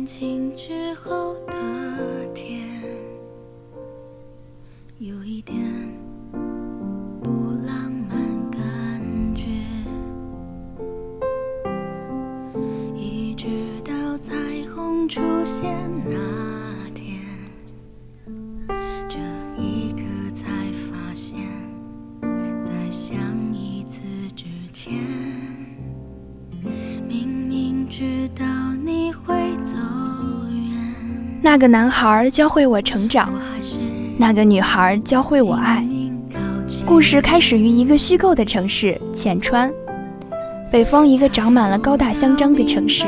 天晴之后的天，有一点不浪漫感觉，一直到彩虹出现那天，这一刻才发现，在想一次之前，明明知道，那个男孩教会我成长，那个女孩教会我爱。故事开始于一个虚构的城市浅川，北方一个长满了高大香樟的城市。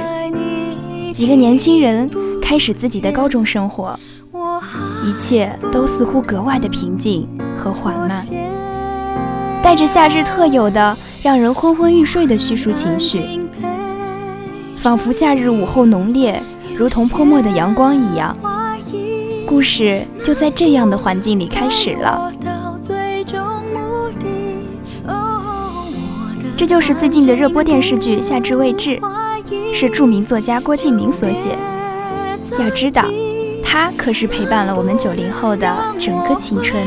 几个年轻人开始自己的高中生活，一切都似乎格外的平静和缓慢，带着夏日特有的让人昏昏欲睡的叙述情绪，仿佛夏日午后浓烈，如同泼墨的阳光一样。故事就在这样的环境里开始了。这就是最近的热播电视剧《夏至未至》，是著名作家郭敬明所写。要知道，他可是陪伴了我们九零后的整个青春。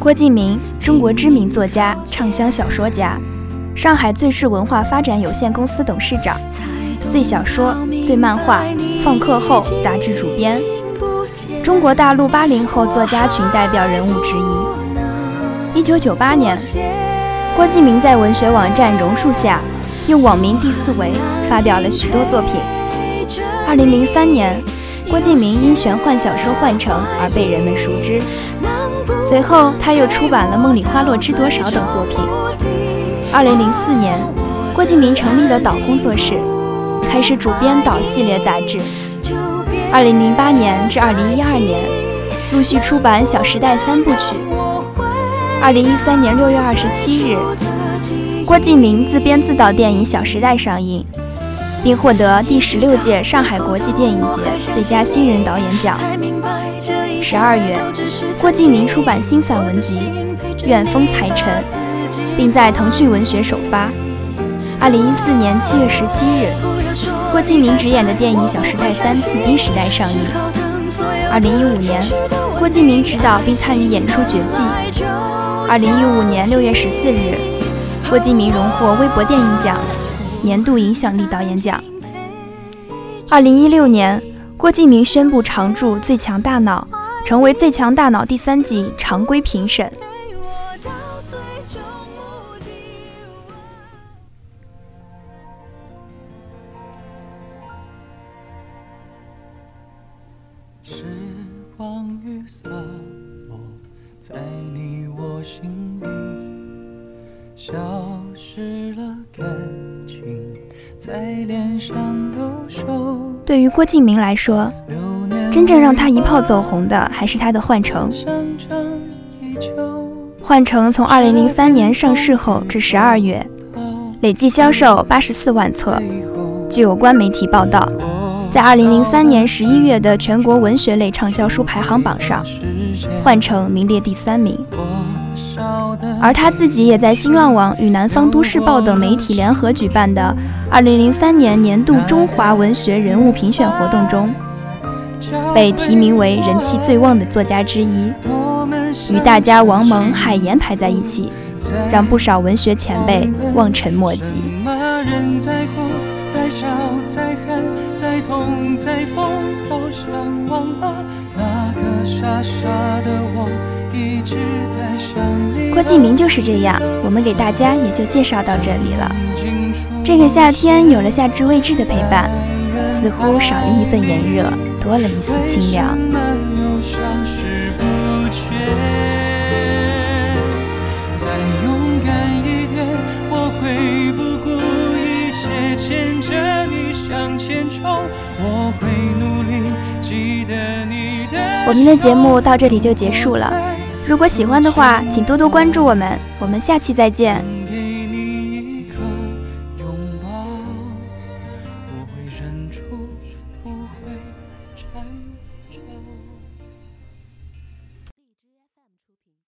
郭敬明，中国知名作家、畅销小说家，上海最世文化发展有限公司董事长，最小说、最漫画、放课后杂志主编，中国大陆八零后作家群代表人物之一。一九九八年，郭敬明在文学网站榕树下用网名第四维发表了许多作品。二零零三年，郭敬明因玄幻小说《幻城》而被人们熟知。随后，他又出版了《梦里花落知多少》等作品。二零零四年，郭敬明成立了岛工作室，开始主编岛系列杂志。二零零八年至二零一二年，陆续出版《小时代》三部曲。二零一三年六月二十七日，郭敬明自编自导电影《小时代》上映，并获得第十六届上海国际电影节最佳新人导演奖。十二月，郭敬明出版新散文集《愿风才尘》，并在腾讯文学首发。二零一四年七月十七日，郭敬明执演的电影《小时代三：刺金时代》上映。二零一五年，郭敬明执导并参与演出《绝技》。二零一五年六月十四日，郭敬明荣获微博电影奖年度影响力导演奖。二零一六年，郭敬明宣布常驻《最强大脑》，成为《最强大脑》第三季常规评审。时光雨洒落在你我心里，消失了感。对于郭敬明来说，真正让他一炮走红的还是他的《幻城》。《幻城》从2003年上市后至12月，累计销售84万册。据有关媒体报道，在2003年11月的全国文学类畅销书排行榜上，《幻城》名列第三名。而他自己也在新浪网与南方都市报等媒体联合举办的2003年年度中华文学人物评选活动中，被提名为人气最旺的作家之一，与大家王蒙、海岩排在一起，让不少文学前辈望尘莫及。骂人在乎，在笑，在喊，在痛，在疯，好想忘了那个傻傻的我，一直在想你。郭敬明就是这样，我们给大家也就介绍到这里了。这个夏天有了夏至未至的陪伴，似乎少了一份炎热，多了一丝清凉。我们的节目到这里就结束了。如果喜欢的话，请多多关注我们，我们下期再见。